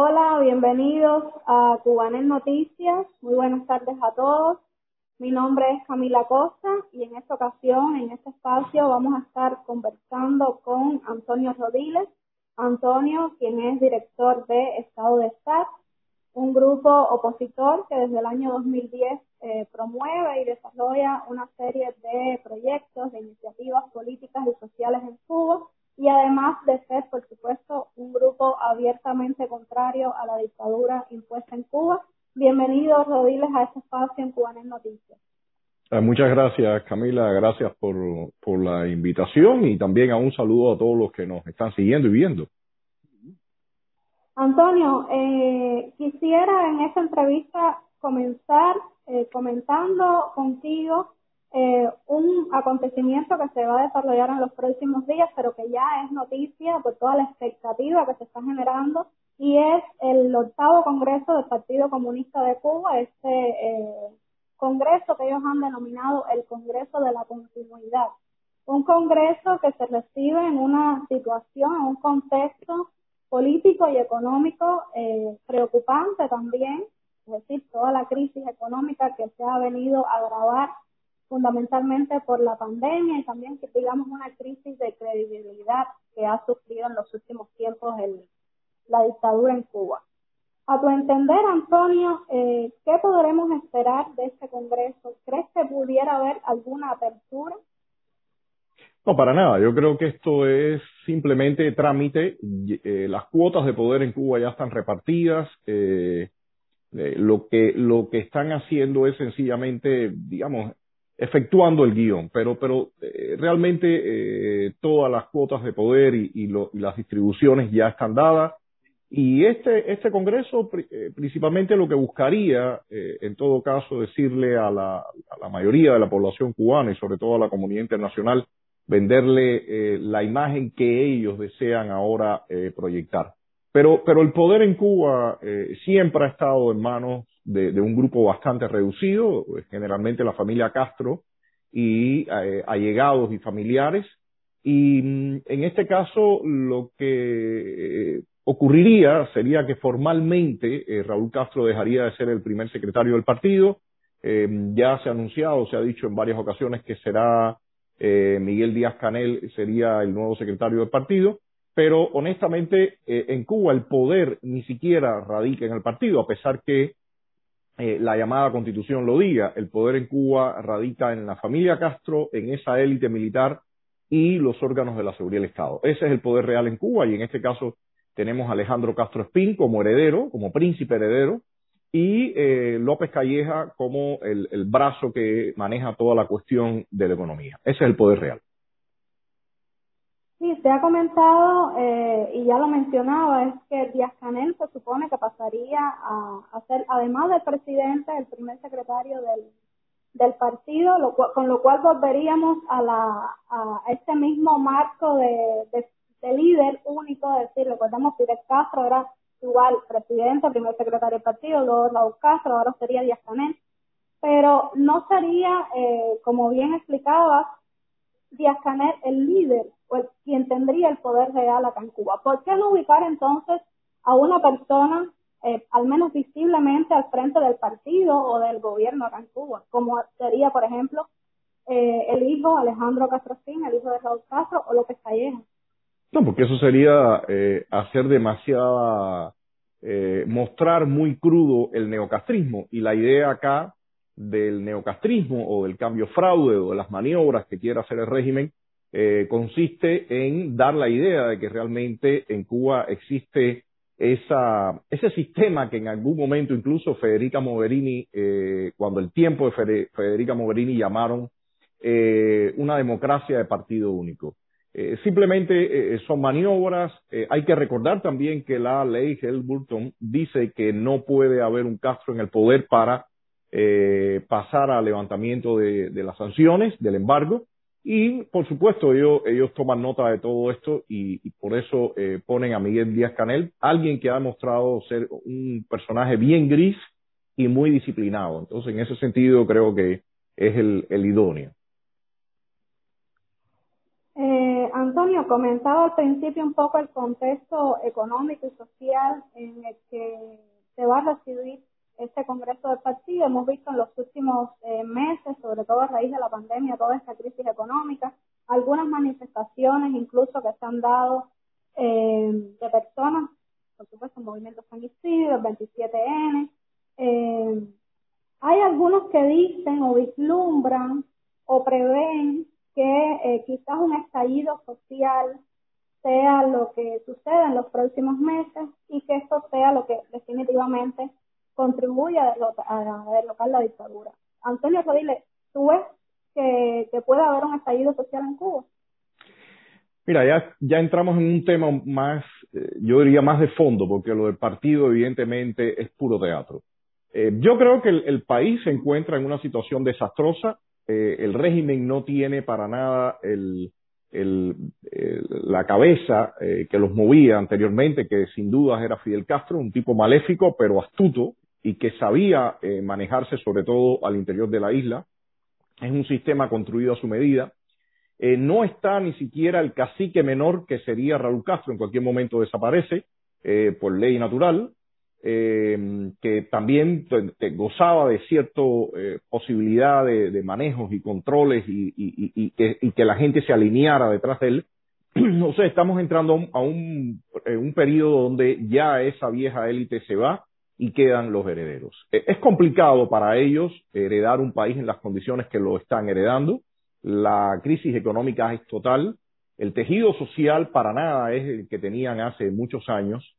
Hola, bienvenidos a Cubanet Noticias. Muy buenas tardes a todos. Mi nombre es Camila Costa y en esta ocasión, en este espacio, vamos a estar conversando con Antonio Rodiles. Antonio, quien es director de Estado de Estado, un grupo opositor que desde el año 2010 eh, promueve y desarrolla una serie de proyectos, de iniciativas políticas y sociales en Cuba y además de ser, por supuesto, un grupo abiertamente contrario a la dictadura impuesta en Cuba. Bienvenidos, Rodiles, a este espacio en Cubanet Noticias. Eh, muchas gracias, Camila. Gracias por, por la invitación y también a un saludo a todos los que nos están siguiendo y viendo. Antonio, eh, quisiera en esta entrevista comenzar eh, comentando contigo eh, un acontecimiento que se va a desarrollar en los próximos días, pero que ya es noticia por toda la expectativa que se está generando, y es el octavo Congreso del Partido Comunista de Cuba, este eh, congreso que ellos han denominado el Congreso de la Continuidad. Un congreso que se recibe en una situación, en un contexto político y económico eh, preocupante también, es decir, toda la crisis económica que se ha venido a agravar fundamentalmente por la pandemia y también que digamos una crisis de credibilidad que ha sufrido en los últimos tiempos el, la dictadura en Cuba. A tu entender, Antonio, eh, ¿qué podremos esperar de este Congreso? ¿Crees que pudiera haber alguna apertura? No, para nada. Yo creo que esto es simplemente trámite. Eh, las cuotas de poder en Cuba ya están repartidas. Eh, eh, lo que lo que están haciendo es sencillamente, digamos, efectuando el guion, pero, pero eh, realmente eh, todas las cuotas de poder y, lo, y, las distribuciones ya están dadas. Y este, este Congreso eh, principalmente lo que buscaría, en todo caso, decirle a la, a la mayoría de la población cubana y sobre todo a la comunidad internacional, venderle la imagen que ellos desean ahora proyectar. Pero, pero el poder en Cuba siempre ha estado en manos de, un grupo bastante reducido, generalmente la familia Castro y eh, allegados y familiares. Y mm, en este caso lo que eh, ocurriría sería que formalmente eh, Raúl Castro dejaría de ser el primer secretario del partido. Eh, ya se ha anunciado, se ha dicho en varias ocasiones que será eh, Miguel Díaz Canel sería el nuevo secretario del partido pero honestamente eh, en Cuba el poder ni siquiera radica en el partido, a pesar que eh, la llamada constitución lo diga, el poder en Cuba radica en la familia Castro, en esa élite militar y los órganos de la seguridad del Estado. Ese es el poder real en Cuba y en este caso tenemos a Alejandro Castro Espín como heredero, como príncipe heredero, y eh, López Calleja como el, el brazo que maneja toda la cuestión de la economía. Ese es el poder real. Sí, se ha comentado eh, y ya lo mencionaba, es que Díaz Canel se supone que pasaría a, a ser, además del presidente, el primer secretario del, del partido, lo con lo cual volveríamos a, la, a este mismo marco de, de, de líder único, es decir, recordemos Fidel Castro era igual presidente, primer secretario del partido, luego Raúl Castro, ahora sería Díaz Canel, pero no sería, eh, como bien explicabas, Díaz Canel el líder o el, quien tendría el poder real acá en Cuba. ¿Por qué no ubicar entonces a una persona, eh, al menos visiblemente, al frente del partido o del gobierno acá en? Como sería, por ejemplo, eh, el hijo Alejandro Castrofín, el hijo de Raúl Castro o López Calleja. No, porque eso sería eh, hacer demasiada, eh, mostrar muy crudo el neocastrismo. Y la idea acá del neocastrismo o del cambio fraude o de las maniobras que quiera hacer el régimen eh, consiste en dar la idea de que realmente en Cuba existe esa, ese sistema que en algún momento incluso Federica Mogherini, eh, cuando el tiempo de Federica Mogherini llamaron eh, una democracia de partido único. Eh, simplemente eh, son maniobras. Eh, hay que recordar también que la ley Helburton dice que no puede haber un Castro en el poder para pasar al levantamiento de, las sanciones, del embargo. Y, por supuesto, ellos, ellos toman nota de todo esto y, y por eso eh, ponen a Miguel Díaz Canel, alguien que ha demostrado ser un personaje bien gris y muy disciplinado. Entonces, en ese sentido, creo que es el, el idóneo. Eh, Antonio, comentaba al principio un poco el contexto económico y social en el que se va a recibir este Congreso del Partido. Hemos visto en los últimos eh, meses, sobre todo a raíz de la pandemia, toda esta crisis económica, algunas manifestaciones incluso que se han dado eh, de personas, por supuesto, movimientos el 27N. Eh, hay algunos que dicen o vislumbran o prevén que eh, quizás un estallido social sea lo que suceda en los próximos meses y que esto sea lo que definitivamente contribuye a, derrocar la dictadura. Antonio Rodríguez, ¿tú ves que, que puede haber un estallido social en Cuba? Mira, ya, ya entramos en un tema más, eh, yo diría más de fondo, porque lo del partido evidentemente es puro teatro. Eh, yo creo que el, país se encuentra en una situación desastrosa. Eh, el régimen no tiene para nada el, la cabeza que los movía anteriormente, que sin dudas era Fidel Castro, un tipo maléfico pero astuto, y que sabía eh, manejarse sobre todo al interior de la isla. Es un sistema construido a su medida. Eh, no está ni siquiera el cacique menor que sería Raúl Castro, en cualquier momento desaparece eh, por ley natural, que también gozaba de cierta posibilidad de, manejos y controles y, que, la gente se alineara detrás de él. no sé, estamos entrando a un, un periodo donde ya esa vieja élite se va, y quedan los herederos. E, es complicado para ellos heredar un país en las condiciones que lo están heredando. La crisis económica es total. El tejido social para nada es el que tenían hace muchos años.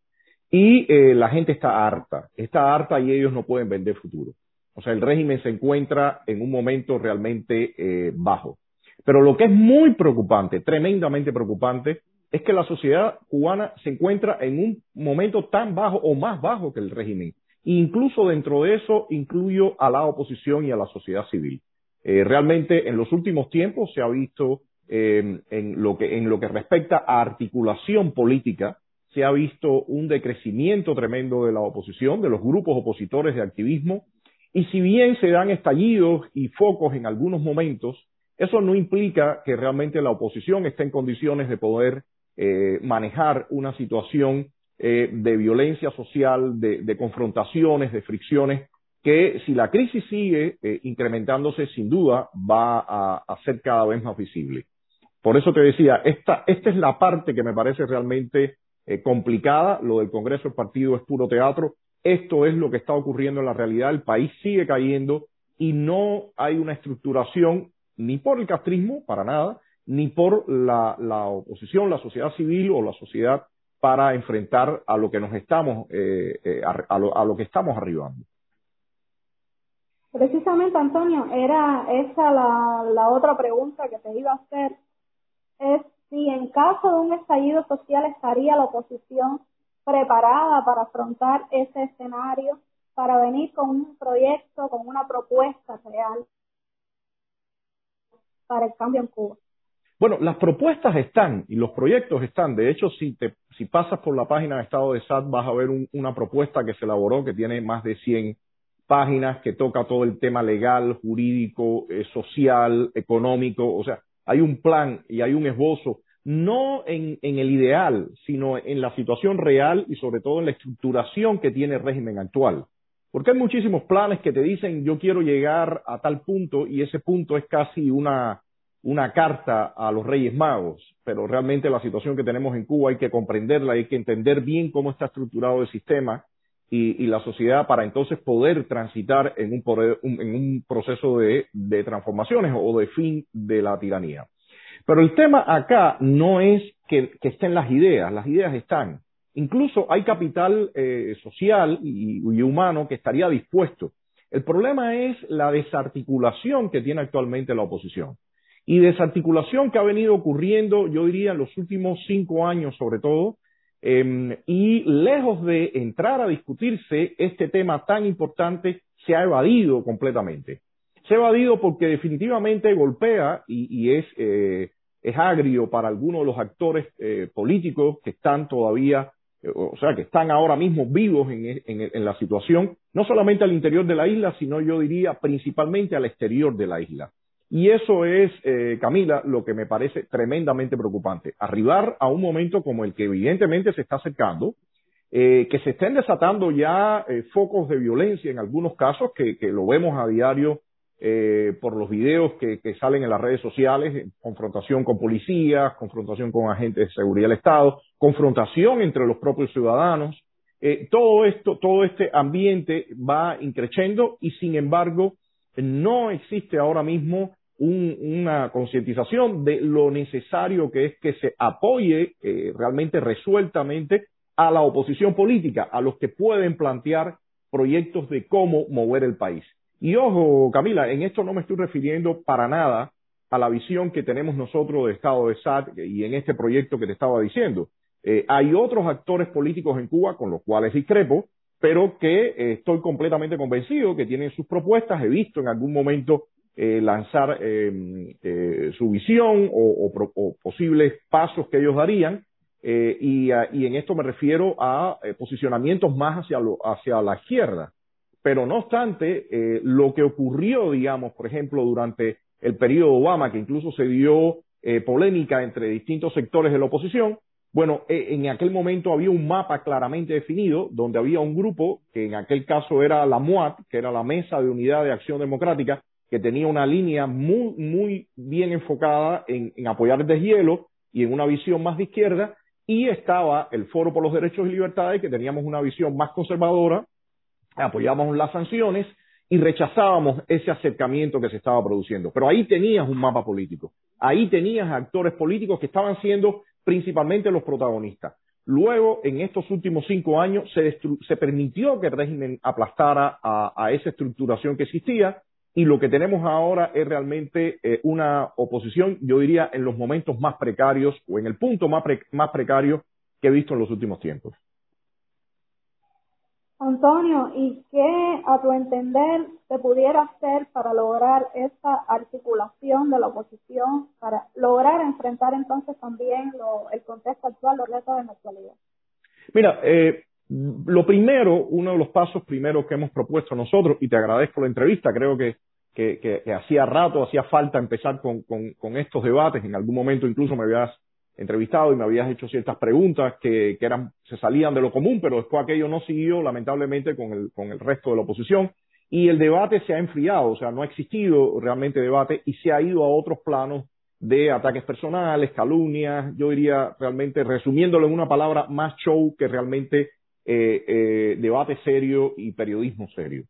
Y eh, la gente está harta. Está harta y ellos no pueden vender futuro. O sea, el régimen se encuentra en un momento realmente eh, bajo. Pero lo que es muy preocupante, tremendamente preocupante, es que la sociedad cubana se encuentra en un momento tan bajo o más bajo que el régimen. Incluso dentro de eso incluyo a la oposición y a la sociedad civil. Eh, realmente en los últimos tiempos se ha visto eh, en, lo que, en lo que respecta a articulación política, se ha visto un decrecimiento tremendo de la oposición, de los grupos opositores de activismo, y si bien se dan estallidos y focos en algunos momentos, eso no implica que realmente la oposición esté en condiciones de poder eh, manejar una situación eh, de violencia social, de, confrontaciones, de fricciones, que si la crisis sigue eh, incrementándose, sin duda va a, ser cada vez más visible. Por eso te decía, esta, esta es la parte que me parece realmente complicada. Lo del Congreso del Partido es puro teatro. Esto es lo que está ocurriendo en la realidad. El país sigue cayendo y no hay una estructuración ni por el castrismo, para nada, ni por la, oposición, la sociedad civil o la sociedad para enfrentar a lo que nos estamos, eh, eh, a, lo, que estamos arribando. Precisamente, Antonio, era esa la, la otra pregunta que te iba a hacer. Es si en caso de un estallido social estaría la oposición preparada para afrontar ese escenario, para venir con un proyecto, con una propuesta real para el cambio en Cuba. Bueno, las propuestas están y los proyectos están. De hecho, si, te, si pasas por la página de Estado de SAT, vas a ver una propuesta que se elaboró que tiene más de 100 páginas, que toca todo el tema legal, jurídico, eh, social, económico. O sea, hay un plan y hay un esbozo, no en, en el ideal, sino en la situación real y sobre todo en la estructuración que tiene el régimen actual. Porque hay muchísimos planes que te dicen yo quiero llegar a tal punto y ese punto es casi una una carta a los Reyes Magos, pero realmente la situación que tenemos en Cuba hay que comprenderla, hay que entender bien cómo está estructurado el sistema y, la sociedad para entonces poder transitar en un, en un proceso de, transformaciones o de fin de la tiranía. Pero el tema acá no es que, estén las ideas, las ideas están. Incluso hay capital eh, social y humano que estaría dispuesto. El problema es la desarticulación que tiene actualmente la oposición y desarticulación que ha venido ocurriendo, yo diría, en los últimos cinco años sobre todo, em, y lejos de entrar a discutirse este tema tan importante, se ha evadido completamente. Se ha evadido porque definitivamente golpea y, es, eh, es agrio para algunos de los actores eh, políticos que están todavía, o sea, que están ahora mismo vivos en, en la situación, no solamente al interior de la isla, sino yo diría principalmente al exterior de la isla Y eso es, eh, Camila, lo que me parece tremendamente preocupante. Arribar a un momento como el que evidentemente se está acercando, eh, que se estén desatando ya eh, focos de violencia en algunos casos, que, lo vemos a diario eh, por los videos que, que, salen en las redes sociales, confrontación con policías, confrontación con agentes de seguridad del Estado, confrontación entre los propios ciudadanos. Eh, todo esto, todo este ambiente va increciendo y sin embargo no existe ahora mismo un, una concientización de lo necesario que es que se apoye eh, realmente resueltamente a la oposición política, a los que pueden plantear proyectos de cómo mover el país. Y ojo, Camila, en esto no me estoy refiriendo para nada a la visión que tenemos nosotros de Estado de SAT y en este proyecto que te estaba diciendo. Eh, hay otros actores políticos en Cuba con los cuales discrepo, pero que eh, estoy completamente convencido que tienen sus propuestas. He visto en algún momento eh, lanzar em, eh, su visión o, o, o, posibles pasos que ellos darían. Eh, y, y, en esto me refiero a eh, posicionamientos más hacia, lo, hacia la izquierda. Pero no obstante, eh, lo que ocurrió, digamos, por ejemplo, durante el periodo Obama, que incluso se dio eh, polémica entre distintos sectores de la oposición, bueno, eh, en aquel momento había un mapa claramente definido, donde había un grupo, que en aquel caso era la MUAT, que era la Mesa de Unidad de Acción Democrática, que tenía una línea muy, muy bien enfocada en, apoyar el deshielo y en una visión más de izquierda, y estaba el Foro por los Derechos y Libertades, que teníamos una visión más conservadora, apoyábamos las sanciones y rechazábamos ese acercamiento que se estaba produciendo. Pero ahí tenías un mapa político, ahí tenías actores políticos que estaban siendo principalmente los protagonistas. Luego, en estos últimos cinco años, se, se permitió que el régimen aplastara a esa estructuración que existía y lo que tenemos ahora es realmente eh, una oposición, yo diría, en los momentos más precarios o en el punto más, pre más precario que he visto en los últimos tiempos. Antonio, ¿y qué a tu entender se pudiera hacer para lograr esa articulación de la oposición, para lograr enfrentar entonces también lo, el contexto actual, los retos de la actualidad? Mira, eh, lo primero, uno de los pasos primeros que hemos propuesto nosotros, y te agradezco la entrevista, creo que, que, que, que hacía rato, hacía falta empezar con, con, con, estos debates, en algún momento incluso me habías entrevistado y me habías hecho ciertas preguntas que, que eran, se salían de lo común, pero después aquello no siguió lamentablemente con el, con el resto de la oposición. Y el debate se ha enfriado, o sea, no ha existido realmente debate y se ha ido a otros planos de ataques personales, calumnias, yo diría realmente, resumiéndolo en una palabra, más show que realmente eh, eh, debate serio y periodismo serio.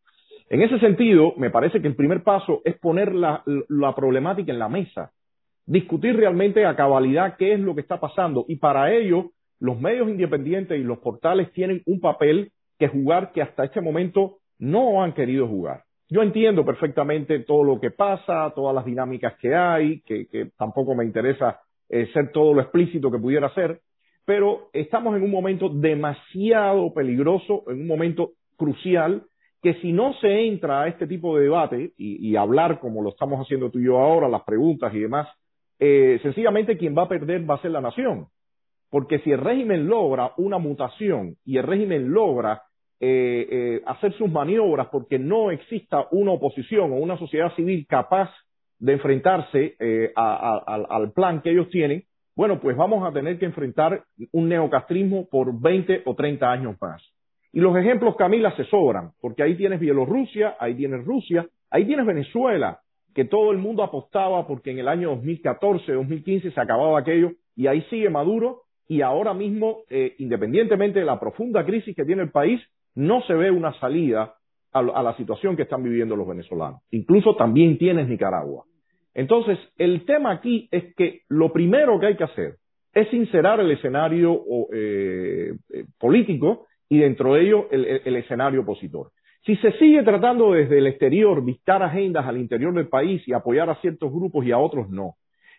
En ese sentido, me parece que el primer paso es poner la, problemática en la mesa, discutir realmente a cabalidad qué es lo que está pasando y para ello los medios independientes y los portales tienen un papel que jugar que hasta este momento no han querido jugar. Yo entiendo perfectamente todo lo que pasa, todas las dinámicas que hay, que, que tampoco me interesa eh, ser todo lo explícito que pudiera ser, pero estamos en un momento demasiado peligroso, en un momento crucial, que si no se entra a este tipo de debate y, hablar como lo estamos haciendo tú y yo ahora, las preguntas y demás, eh, sencillamente quien va a perder va a ser la nación. Porque si el régimen logra una mutación y el régimen logra eh, eh, hacer sus maniobras porque no exista una oposición o una sociedad civil capaz de enfrentarse eh, al plan que ellos tienen, bueno, pues vamos a tener que enfrentar un neocastrismo por 20 o 30 años más. Y los ejemplos, Camila, se sobran, porque ahí tienes Bielorrusia, ahí tienes Rusia, ahí tienes Venezuela, que todo el mundo apostaba porque en el año 2014, 2015 se acababa aquello, y ahí sigue Maduro, y ahora mismo, eh, independientemente de la profunda crisis que tiene el país, no se ve una salida a, a la situación que están viviendo los venezolanos. Incluso también tienes Nicaragua. Entonces, el tema aquí es que lo primero que hay que hacer es sincerar el escenario eh, eh, político y dentro de ello el, escenario opositor. Si se sigue tratando desde el exterior dictar agendas al interior del país y apoyar a ciertos grupos y a otros no.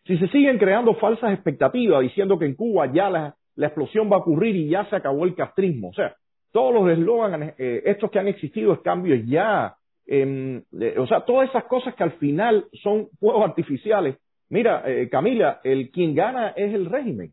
Si se siguen creando falsas expectativas diciendo que en Cuba ya la, explosión va a ocurrir y ya se acabó el castrismo, o sea, todos los eslóganes, eh, estos que han existido, es cambios ya, eh, o sea, todas esas cosas que al final son fuegos artificiales. Mira, eh, Camila, el quien gana es el régimen,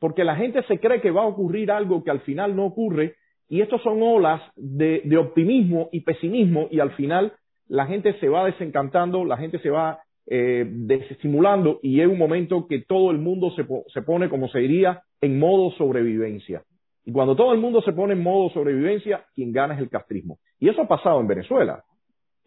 porque la gente se cree que va a ocurrir algo que al final no ocurre, y estos son olas de, de optimismo y pesimismo, y al final la gente se va desencantando, la gente se va eh, desestimulando y es un momento que todo el mundo se, se pone, como se diría, en modo sobrevivencia. Y cuando todo el mundo se pone en modo sobrevivencia, quien gana es el castrismo. Y eso ha pasado en Venezuela.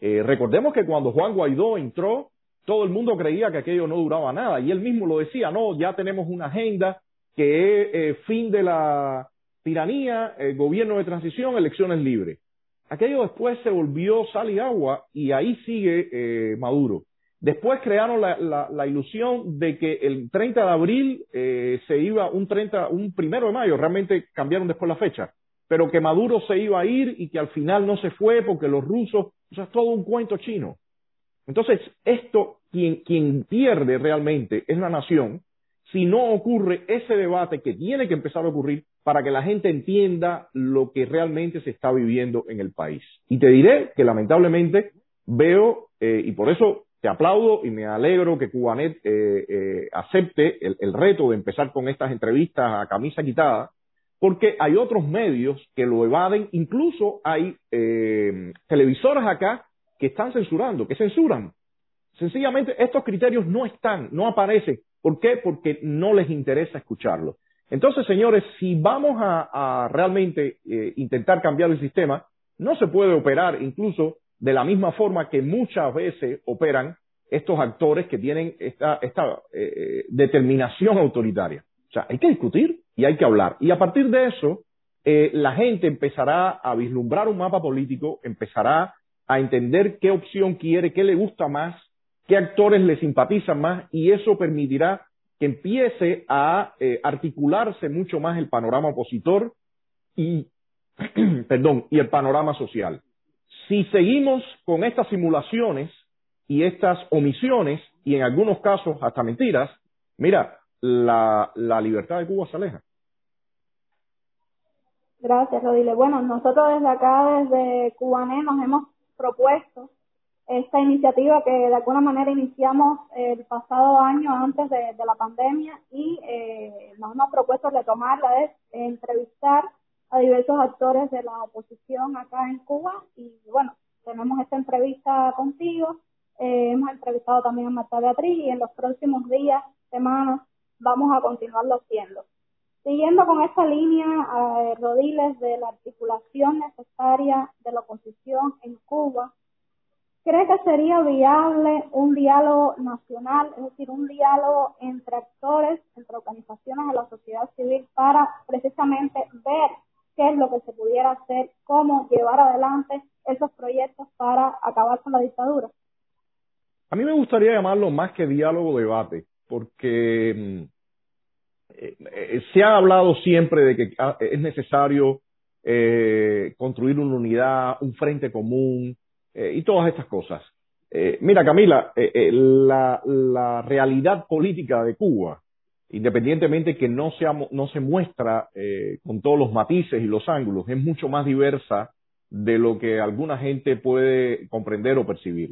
Eh, recordemos que cuando Juan Guaidó entró, todo el mundo creía que aquello no duraba nada. Y él mismo lo decía, no, ya tenemos una agenda que es eh, fin de la tiranía, eh, gobierno de transición, elecciones libres. Aquello después se volvió sal y agua y ahí sigue eh, Maduro. Después crearon la, la, la, ilusión de que el 30 de abril eh, se iba un 30, un primero de mayo, realmente cambiaron después la fecha, pero que Maduro se iba a ir y que al final no se fue porque los rusos, o sea, es todo un cuento chino. Entonces, esto, quien, pierde realmente es la nación si no ocurre ese debate que tiene que empezar a ocurrir para que la gente entienda lo que realmente se está viviendo en el país. Y te diré que lamentablemente veo, eh, y por eso te aplaudo y me alegro que Cubanet eh, eh, acepte el, reto de empezar con estas entrevistas a camisa quitada, porque hay otros medios que lo evaden, incluso hay eh, televisoras acá que están censurando, que censuran. Sencillamente estos criterios no están, no aparecen. ¿Por qué? Porque no les interesa escucharlo. Entonces, señores, si vamos a, realmente eh, intentar cambiar el sistema, no se puede operar incluso de la misma forma que muchas veces operan estos actores que tienen esta, esta eh, determinación autoritaria. O sea, hay que discutir y hay que hablar. Y a partir de eso, eh, la gente empezará a vislumbrar un mapa político, empezará a entender qué opción quiere, qué le gusta más, qué actores le simpatizan más, y eso permitirá que empiece a eh, articularse mucho más el panorama opositor y, perdón, y el panorama social. Si seguimos con estas simulaciones y estas omisiones, y en algunos casos hasta mentiras, mira, la, la libertad de Cuba se aleja. Gracias, Rodile. Bueno, nosotros desde acá, desde Cubané, nos hemos propuesto esta iniciativa que de alguna manera iniciamos el pasado año antes de, la pandemia y eh, nos hemos propuesto retomarla, es entrevistar a diversos actores de la oposición acá en Cuba y bueno, tenemos esta entrevista contigo, eh, hemos entrevistado también a Marta Beatriz y en los próximos días, semanas, vamos a continuarlo haciendo. Siguiendo con esta línea, eh, Rodiles, de la articulación necesaria de la oposición en Cuba, ¿Cree que sería viable un diálogo nacional, es decir, un diálogo entre actores, entre organizaciones de la sociedad civil para precisamente ver qué es lo que se pudiera hacer, cómo llevar adelante esos proyectos para acabar con la dictadura? A mí me gustaría llamarlo más que diálogo, debate, porque eh, eh, se ha hablado siempre de que ah, es necesario eh, construir una unidad, un frente común, eh, y todas estas cosas. Mira, Camila, la, la, realidad política de Cuba, independientemente que no, sea, no se muestra con todos los matices y los ángulos, es mucho más diversa de lo que alguna gente puede comprender o percibir.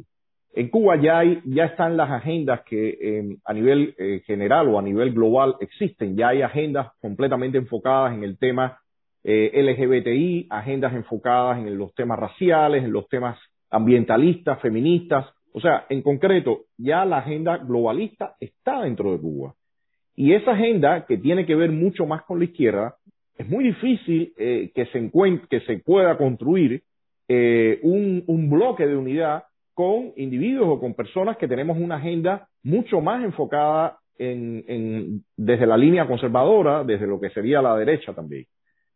En Cuba ya, hay, ya están las agendas que eh, a nivel eh, general o a nivel global existen. Ya hay agendas completamente enfocadas en el tema eh, LGBTI, agendas enfocadas en los temas raciales, en los temas ambientalistas, feministas. O sea, en concreto, ya la agenda globalista está dentro de Cuba. Y esa agenda, que tiene que ver mucho más con la izquierda, es muy difícil eh, que, se encuentre, que se pueda construir eh, un, un bloque de unidad con individuos o con personas que tenemos una agenda mucho más enfocada en, desde la línea conservadora, desde lo que sería la derecha también.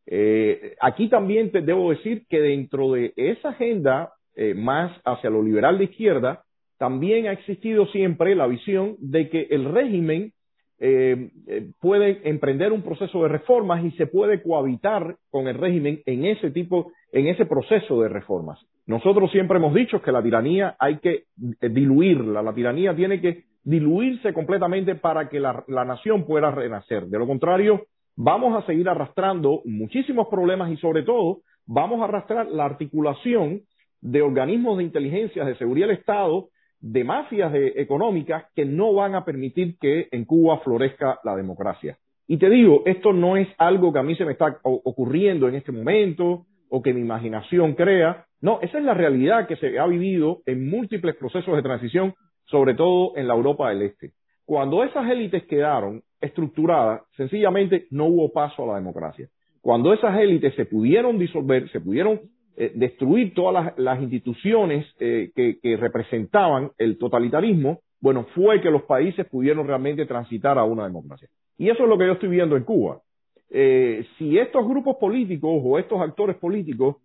Eh, aquí también te debo decir que dentro de esa agenda eh, más hacia lo liberal de izquierda, también ha existido siempre la visión de que el régimen eh, puede emprender un proceso de reformas y se puede cohabitar con el régimen en ese tipo, en ese proceso de reformas. Nosotros siempre hemos dicho que la tiranía hay que eh, diluirla, la tiranía tiene que diluirse completamente para que la, la nación pueda renacer. De lo contrario, vamos a seguir arrastrando muchísimos problemas y sobre todo vamos a arrastrar la articulación de organismos de inteligencia de seguridad del Estado, de mafias de, económicas que no van a permitir que en Cuba florezca la democracia. Y te digo, esto no es algo que a mí se me está ocurriendo en este momento o que mi imaginación crea. No, esa es la realidad que se ha vivido en múltiples procesos de transición, sobre todo en la Europa del Este. Cuando esas élites quedaron estructuradas, sencillamente no hubo paso a la democracia. Cuando esas élites se pudieron disolver, se pudieron eh, destruir todas las, instituciones eh, que, representaban el totalitarismo, bueno, fue que los países pudieron realmente transitar a una democracia. Y eso es lo que yo estoy viendo en Cuba. Eh, si estos grupos políticos o estos actores políticos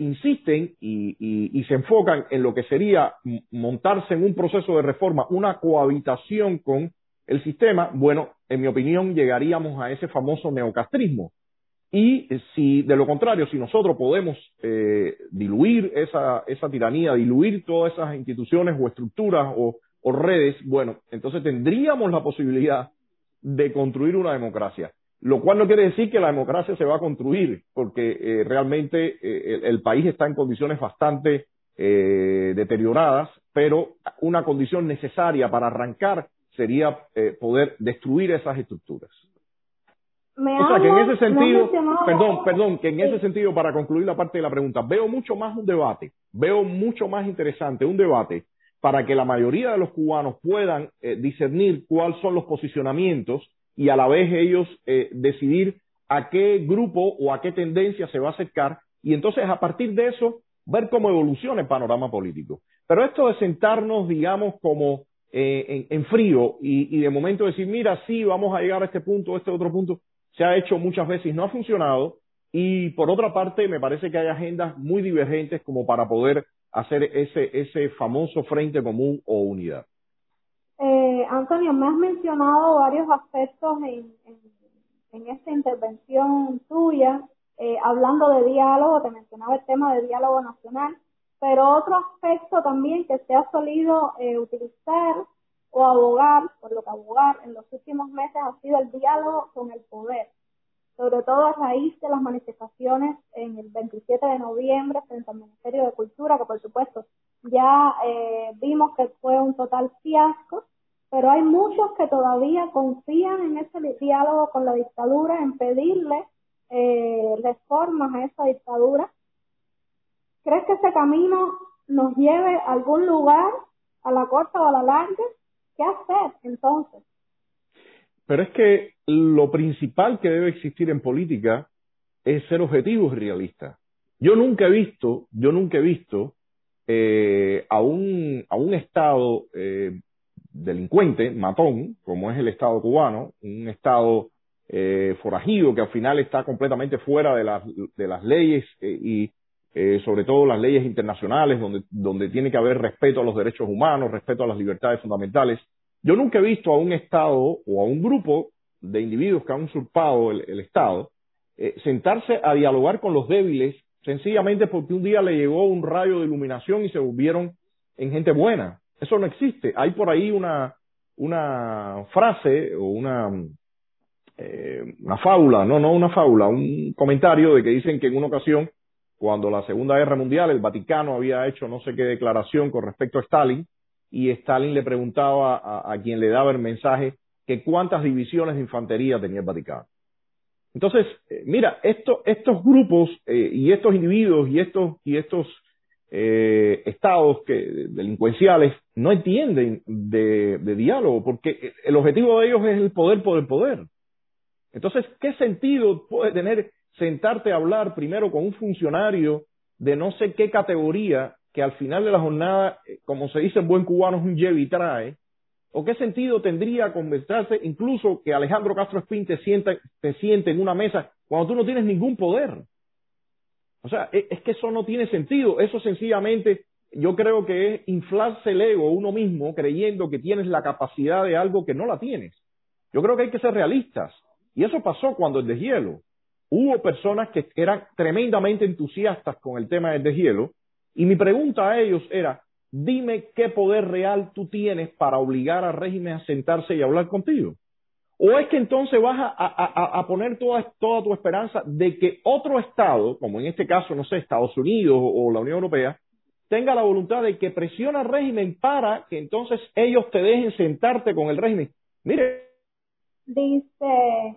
insisten y, se enfocan en lo que sería montarse en un proceso de reforma, una cohabitación con el sistema, bueno, en mi opinión, llegaríamos a ese famoso neocastrismo. Y si, de lo contrario, si nosotros podemos eh, diluir esa, esa tiranía, diluir todas esas instituciones o estructuras o, redes, bueno, entonces tendríamos la posibilidad de construir una democracia. Lo cual no quiere decir que la democracia se va a construir, porque eh, realmente eh, el, país está en condiciones bastante deterioradas, pero una condición necesaria para arrancar sería poder destruir esas estructuras. O sea que en ese sentido, perdón, perdón, que en ese sentido, para concluir la parte de la pregunta, veo mucho más un debate, veo mucho más interesante un debate para que la mayoría de los cubanos puedan eh, discernir cuáles son los posicionamientos y a la vez ellos eh, decidir a qué grupo o a qué tendencia se va a acercar y entonces a partir de eso ver cómo evoluciona el panorama político. Pero esto de sentarnos, digamos, como eh, en, frío y, de momento decir, mira, sí, vamos a llegar a este punto, a este otro punto, se ha hecho muchas veces y no ha funcionado. Y por otra parte, me parece que hay agendas muy divergentes como para poder hacer ese, ese famoso frente común o unidad. Eh, Antonio, me has mencionado varios aspectos en, esta intervención tuya, eh, hablando de diálogo, te mencionaba el tema de diálogo nacional, pero otro aspecto también que se ha solido eh, utilizar o abogar, por lo que abogar en los últimos meses ha sido el diálogo con el poder, sobre todo a raíz de las manifestaciones en el 27 de noviembre frente al Ministerio de Cultura, que por supuesto ya eh, vimos que fue un total fiasco, pero hay muchos que todavía confían en ese diálogo con la dictadura, en pedirle eh, reformas a esa dictadura. ¿Crees que ese camino nos lleve a algún lugar, a la corta o a la larga? ¿Qué hacer entonces? Pero es que lo principal que debe existir en política es ser objetivos y realistas. Yo nunca he visto, yo nunca he visto eh, a, un, a un Estado eh, delincuente, matón, como es el Estado cubano, un Estado eh, forajido que al final está completamente fuera de las, de las leyes y eh, sobre todo las leyes internacionales, donde, donde tiene que haber respeto a los derechos humanos, respeto a las libertades fundamentales. Yo nunca he visto a un Estado o a un grupo de individuos que han usurpado el, Estado eh, sentarse a dialogar con los débiles sencillamente porque un día le llegó un rayo de iluminación y se volvieron en gente buena. Eso no existe. Hay por ahí una, una frase o una, eh, una fábula, no, no una fábula, un comentario de que dicen que en una ocasión cuando la Segunda Guerra Mundial el Vaticano había hecho no sé qué declaración con respecto a Stalin y Stalin le preguntaba a, quien le daba el mensaje que cuántas divisiones de infantería tenía el Vaticano. Entonces, eh, mira, estos grupos eh, y estos individuos y estos, y estos eh, estados que, delincuenciales no entienden de, diálogo porque el objetivo de ellos es el poder por el poder. Entonces, ¿qué sentido puede tener sentarte a hablar primero con un funcionario de no sé qué categoría que al final de la jornada, eh, como se dice en buen cubano, es un trae, o qué sentido tendría conversarse incluso que Alejandro Castro Espín te, sienta, te siente en una mesa cuando tú no tienes ningún poder. O sea, e, es que eso no tiene sentido. Eso sencillamente yo creo que es inflarse el ego uno mismo creyendo que tienes la capacidad de algo que no la tienes. Yo creo que hay que ser realistas. Y eso pasó cuando el deshielo hubo personas que eran tremendamente entusiastas con el tema del deshielo y mi pregunta a ellos era, dime qué poder real tú tienes para obligar al régimen a sentarse y hablar contigo. ¿O es que entonces vas a, poner toda, toda, tu esperanza de que otro Estado, como en este caso, no sé, Estados Unidos o la Unión Europea, tenga la voluntad de que presione al régimen para que entonces ellos te dejen sentarte con el régimen? Mire. Dice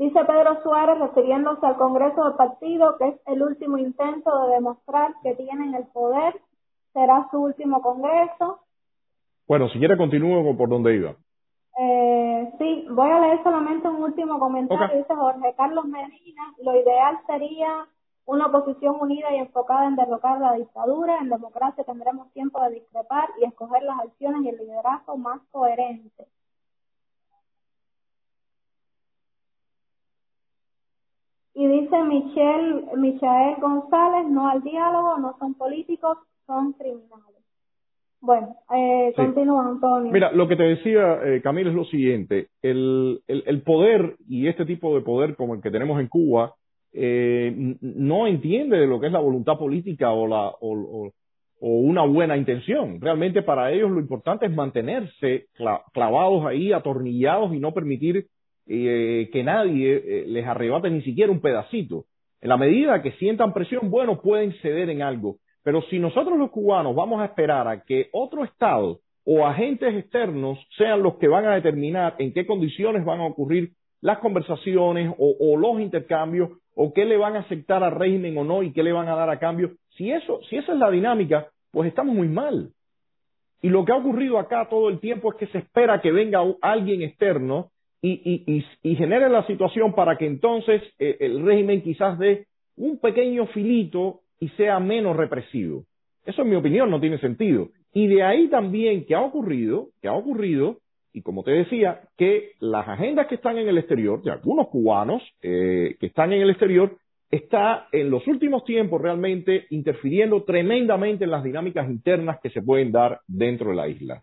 Dice Pedro Suárez, refiriéndose al Congreso del Partido, que es el último intento de demostrar que tienen el poder, será su último Congreso. Bueno, si quiere continúo por donde iba. Eh, sí, voy a leer solamente un último comentario. Dice Jorge Carlos Medina, lo ideal sería una oposición unida y enfocada en derrocar la dictadura. En democracia tendremos tiempo de discrepar y escoger las acciones y el liderazgo más coherentes. Y dice Michelle, Michael González, no al diálogo, no son políticos, son criminales. Bueno, eh, continúa Antonio. Mira, lo que te decía, eh, Camilo, es lo siguiente. El, el, el, poder y este tipo de poder como el que tenemos en Cuba eh, no entiende de lo que es la voluntad política o, la, o, o, una buena intención. Realmente para ellos lo importante es mantenerse clavados ahí, atornillados y no permitir eh, que nadie eh, les arrebate ni siquiera un pedacito. En la medida que sientan presión, bueno, pueden ceder en algo. Pero si nosotros los cubanos vamos a esperar a que otro Estado o agentes externos sean los que van a determinar en qué condiciones van a ocurrir las conversaciones o, o, los intercambios o qué le van a aceptar al régimen o no y qué le van a dar a cambio. Si eso, si esa es la dinámica, pues estamos muy mal. Y lo que ha ocurrido acá todo el tiempo es que se espera que venga alguien externo y, y, y, genere la situación para que entonces eh, el régimen quizás dé un pequeño filito y sea menos represivo. Eso en mi opinión no tiene sentido. Y de ahí también que ha ocurrido, que ha ocurrido, y como te decía, que las agendas que están en el exterior, de algunos cubanos eh, que están en el exterior, está en los últimos tiempos realmente interfiriendo tremendamente en las dinámicas internas que se pueden dar dentro de la isla.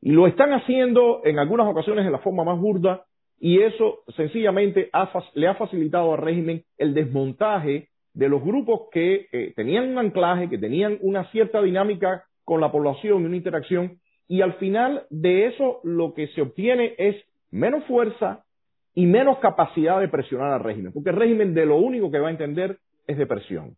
Y lo están haciendo en algunas ocasiones de la forma más burda y eso sencillamente le ha facilitado al régimen el desmontaje de los grupos que eh, tenían un anclaje, que tenían una cierta dinámica con la población y una interacción, y al final de eso lo que se obtiene es menos fuerza y menos capacidad de presionar al régimen, porque el régimen de lo único que va a entender es de presión.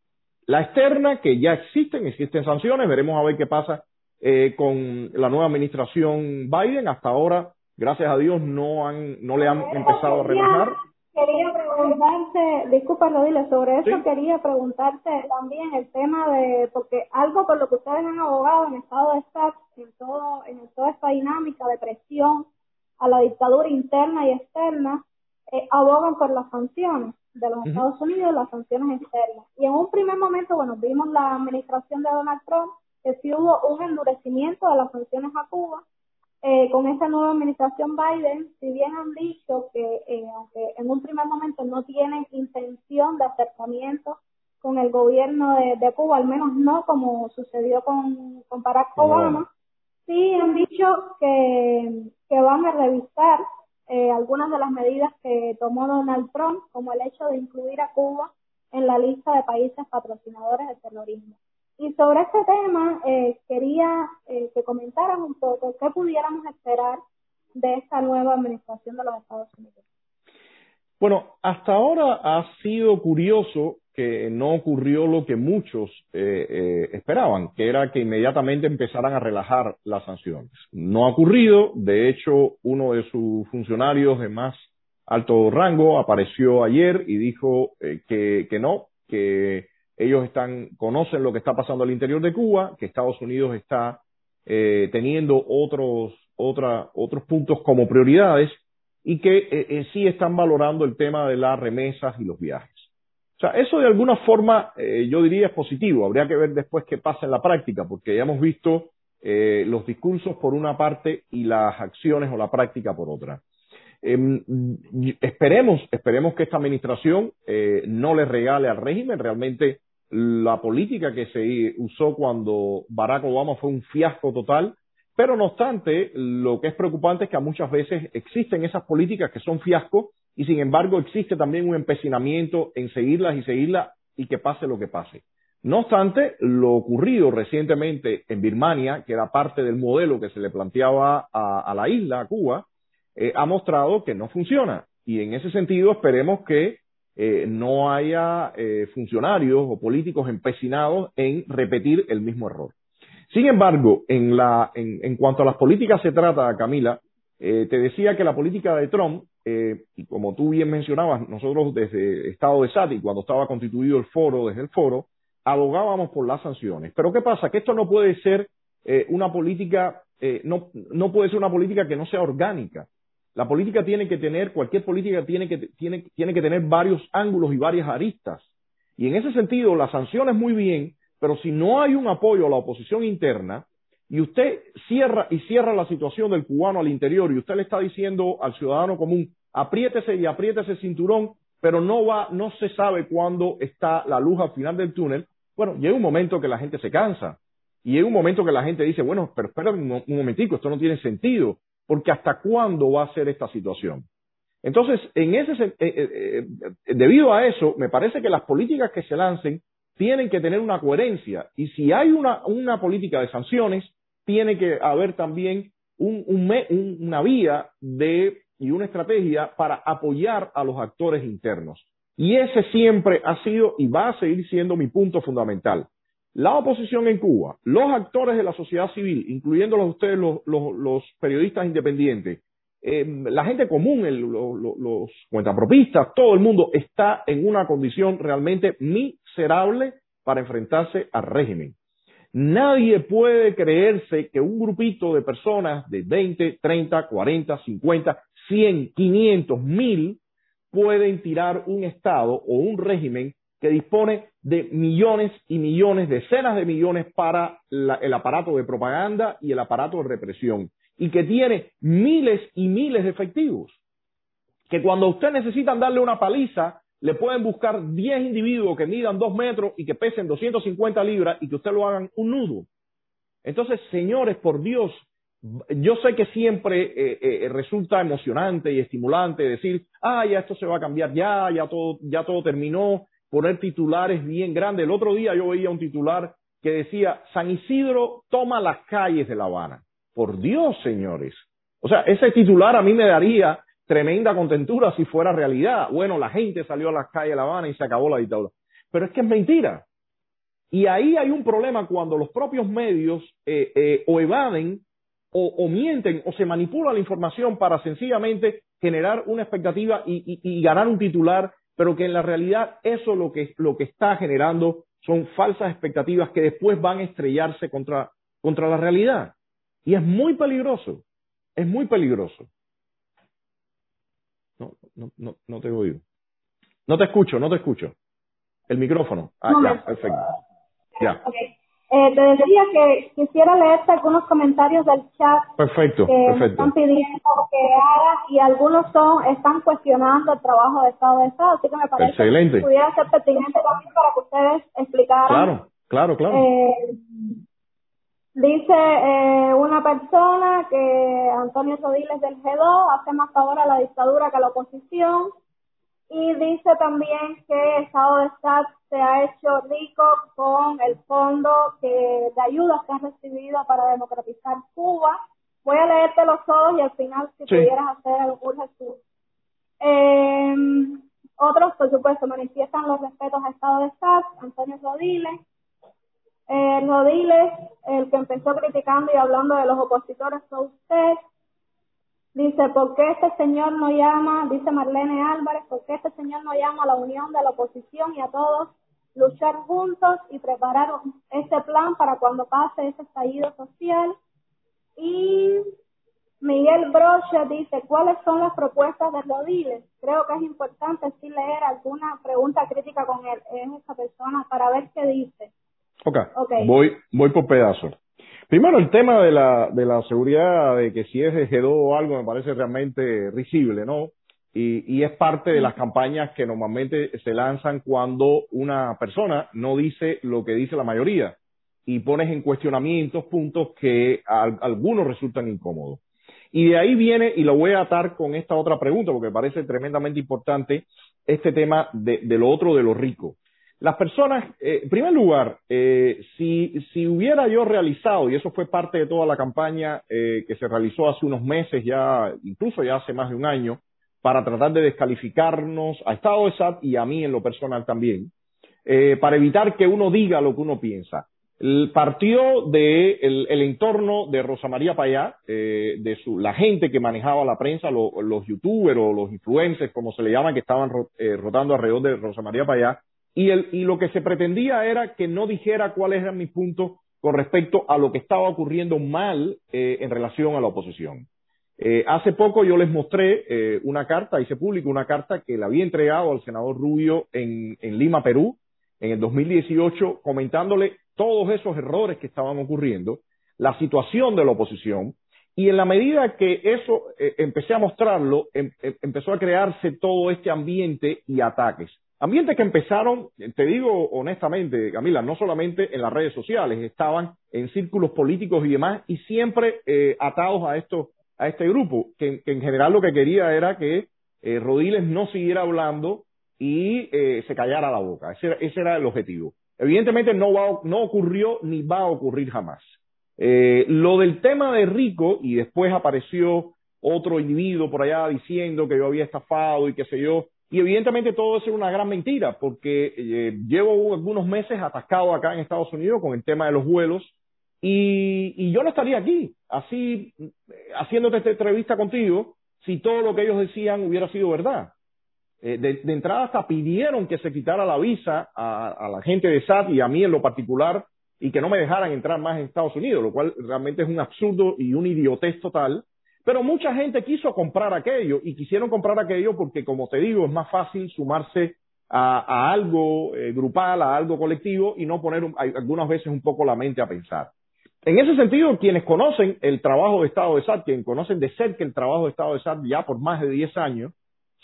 La externa, que ya existen, existen sanciones, veremos a ver qué pasa eh, con la nueva administración Biden, hasta ahora gracias a Dios no han, no le han empezado a relajar. Quería preguntarte, disculpa Rodríguez, sobre eso quería preguntarte también el tema de, porque algo por lo que ustedes han abogado en estado de estar en todo, en toda esta dinámica de presión a la dictadura interna y externa, eh, abogan por las sanciones de los Estados Unidos, las sanciones externas. Y en un primer momento, bueno, vimos la administración de Donald Trump, que sí hubo un endurecimiento de las sanciones a Cuba, eh, con esta nueva administración Biden, si bien han dicho que, eh, aunque en un primer momento no tienen intención de acercamiento con el gobierno de, Cuba, al menos no como sucedió con, con Barack Obama, sí han dicho que, que van a revisar eh, algunas de las medidas que tomó Donald Trump, como el hecho de incluir a Cuba en la lista de países patrocinadores del terrorismo. Y sobre este tema, eh, quería eh, que comentaran un poco qué pudiéramos esperar de esta nueva administración de los Estados Unidos. Bueno, hasta ahora ha sido curioso que no ocurrió lo que muchos eh, esperaban, que era que inmediatamente empezaran a relajar las sanciones. No ha ocurrido, de hecho, uno de sus funcionarios de más alto rango apareció ayer y dijo que, que no, que ellos están, conocen lo que está pasando al interior de Cuba, que Estados Unidos está eh, teniendo otros, otra, otros puntos como prioridades y que eh, eh, sí están valorando el tema de las remesas y los viajes. O sea, eso de alguna forma yo diría es positivo. Habría que ver después qué pasa en la práctica, porque ya hemos visto los discursos por una parte y las acciones o la práctica por otra. Em, esperemos, esperemos que esta administración no le regale al régimen. Realmente la política que se usó cuando Barack Obama fue un fiasco total, pero no obstante, lo que es preocupante es que muchas veces existen esas políticas que son fiascos y sin embargo existe también un empecinamiento en seguirlas y seguirlas y que pase lo que pase. No obstante, lo ocurrido recientemente en Birmania, que era parte del modelo que se le planteaba a, la isla, a Cuba, eh, ha mostrado que no funciona. Y en ese sentido esperemos que eh, no haya eh, funcionarios o políticos empecinados en repetir el mismo error. Sin embargo, en, la, en, cuanto a las políticas se trata, Camila, eh, te decía que la política de Trump, y como tú bien mencionabas, nosotros desde Estado de Sati, cuando estaba constituido el foro, desde el foro, abogábamos por las sanciones. Pero ¿qué pasa? Que esto no puede ser una política eh, no puede ser una política que no sea orgánica. La política tiene que tener, cualquier política tiene que, tiene, tiene que tener varios ángulos y varias aristas. Y en ese sentido, la sanción es muy bien, pero si no hay un apoyo a la oposición interna, y usted cierra y cierra la situación del cubano al interior y usted le está diciendo al ciudadano común, apriétese y apriétese el cinturón, pero no va, no se sabe cuándo está la luz al final del túnel, bueno, llega un momento que la gente se cansa. Y llega un momento que la gente dice, bueno, pero espera un, momentico, esto no tiene sentido, porque hasta cuándo va a ser esta situación. Entonces, en ese, eh, eh, eh, debido a eso, me parece que las políticas que se lancen tienen que tener una coherencia. Y si hay una, política de sanciones, tiene que haber también un, una vía de, y una estrategia para apoyar a los actores internos. Y ese siempre ha sido y va a seguir siendo mi punto fundamental. La oposición en Cuba, los actores de la sociedad civil, incluyendo ustedes los, los, periodistas independientes, eh, la gente común, los, los cuentapropistas, todo el mundo está en una condición realmente miserable para enfrentarse al régimen. Nadie puede creerse que un grupito de personas de 20, 30, 40, 50, 100, 500, 1000 pueden tirar un Estado o un régimen que dispone de millones y millones, decenas de millones para el aparato de propaganda y el aparato de represión, y que tiene miles y miles de efectivos, que cuando usted necesitan darle una paliza, le pueden buscar 10 individuos que midan 2 metros y que pesen 250 libras y que usted lo hagan un nudo. Entonces, señores, por Dios, yo sé que siempre eh, eh, resulta emocionante y estimulante decir, ah, ya esto se va a cambiar, ya, ya todo, ya todo terminó, poner titulares bien grandes. El otro día yo veía un titular que decía, San Isidro toma las calles de La Habana. Por Dios, señores. O sea, ese titular a mí me daría tremenda contentura si fuera realidad. Bueno, la gente salió a las calles de La Habana y se acabó la dictadura. Pero es que es mentira. Y ahí hay un problema cuando los propios medios eh, eh, o evaden o, mienten o se manipula la información para sencillamente generar una expectativa y, ganar un titular, pero que en la realidad eso lo que, lo que está generando son falsas expectativas que después van a estrellarse contra, contra la realidad. Y es muy peligroso, es muy peligroso. No, no, no, no te oído. No te escucho, no te escucho. El micrófono. Ah, ya, perfecto. Ya. Eh, te decía que quisiera leerte algunos comentarios del chat. Perfecto, que perfecto. están pidiendo que haga y algunos son están cuestionando el trabajo de Estado de Estado. Así que me parece Excelente. que pudiera ser pertinente también para que ustedes explicaran. Claro, claro, claro. Eh, Dice eh, una persona que Antonio Sodiles del G2 hace más favor a la dictadura que a la oposición. Y dice también que el Estado de Estado se ha hecho rico con el fondo que, de ayudas que ha recibido para democratizar Cuba. Voy a leerte los todos y al final si pudieras hacer algún resumen. Eh, otros, por supuesto, manifiestan los respetos al Estado de Estado, Antonio Sodiles. Eh, Rodiles, el que empezó criticando y hablando de los opositores fue usted. Dice, ¿por qué este señor no llama, dice Marlene Álvarez, por qué este señor no llama a la unión de la oposición y a todos luchar juntos y preparar este plan para cuando pase ese estallido social? Y Miguel Broche dice, ¿cuáles son las propuestas de Rodiles? Creo que es importante sí leer alguna pregunta crítica con él, es esa persona para ver qué dice. Okay. Voy, voy por pedazos. Primero, el tema de la, de la seguridad, de que si es de G2 o algo, me parece realmente risible, ¿no? Y, y es parte de las campañas que normalmente se lanzan cuando una persona no dice lo que dice la mayoría y pones en cuestionamientos puntos que a, algunos resultan incómodos. Y de ahí viene, y lo voy a atar con esta otra pregunta, porque me parece tremendamente importante, este tema de, de lo otro de lo rico. Las personas, eh, en primer lugar, eh, si, si hubiera yo realizado, y eso fue parte de toda la campaña eh, que se realizó hace unos meses, ya, incluso ya hace más de un año, para tratar de descalificarnos a Estado de SAT y a mí en lo personal también, para evitar que uno diga lo que uno piensa. Partió de el, entorno de Rosa María Payá, de su, la gente que manejaba la prensa, los youtubers o los influencers, como se le llama, que estaban rotando alrededor de Rosa María Payá, y, el, y lo que se pretendía era que no dijera cuáles eran mis puntos con respecto a lo que estaba ocurriendo mal eh, en relación a la oposición. Eh, hace poco yo les mostré eh, una carta, hice público una carta que le había entregado al senador Rubio en, Lima, Perú, en el 2018, comentándole todos esos errores que estaban ocurriendo, la situación de la oposición, y en la medida que eso eh, empecé a mostrarlo, em, em, empezó a crearse todo este ambiente y ataques. Ambientes que empezaron, te digo honestamente, Camila, no solamente en las redes sociales, estaban en círculos políticos y demás, y siempre eh, atados a esto, a este grupo, que, en general lo que quería era que eh, Rodiles no siguiera hablando y eh, se callara la boca. Ese era, ese era el objetivo. Evidentemente no, va, no ocurrió ni va a ocurrir jamás. Eh, lo del tema de Rico, y después apareció otro individuo por allá diciendo que yo había estafado y qué sé yo, y evidentemente todo eso es una gran mentira, porque eh, llevo algunos meses atascado acá en Estados Unidos con el tema de los vuelos, y, y yo no estaría aquí, así, haciéndote esta entrevista contigo, si todo lo que ellos decían hubiera sido verdad. Eh, de, entrada hasta pidieron que se quitara la visa a, a, la gente de SAT y a mí en lo particular y que no me dejaran entrar más en Estados Unidos, lo cual realmente es un absurdo y un idiotez total. Pero mucha gente quiso comprar aquello y quisieron comprar aquello porque, como te digo, es más fácil sumarse a, algo eh, grupal, a algo colectivo y no poner un, algunas veces un poco la mente a pensar. En ese sentido, quienes conocen el trabajo de Estado de SAT, quienes conocen de cerca el trabajo de Estado de SAT ya por más de 10 años,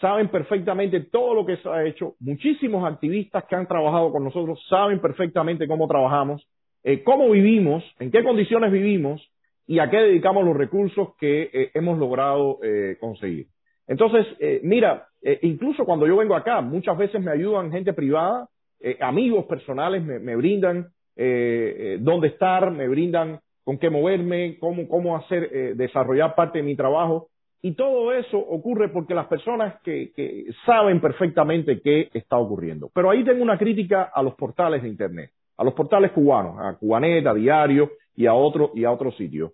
saben perfectamente todo lo que se ha hecho. Muchísimos activistas que han trabajado con nosotros saben perfectamente cómo trabajamos eh, cómo vivimos, en qué condiciones vivimos y a qué dedicamos los recursos que eh, hemos logrado eh, conseguir. Entonces, eh, mira, incluso cuando yo vengo acá, muchas veces me ayudan gente privada, amigos personales me, me brindan dónde estar, me brindan con qué moverme, cómo, cómo hacer, desarrollar parte de mi trabajo. Y todo eso ocurre porque las personas que, saben perfectamente qué está ocurriendo. Pero ahí tengo una crítica a los portales de Internet a los portales cubanos, a Cubanet, a Diario y a otros y a sitios.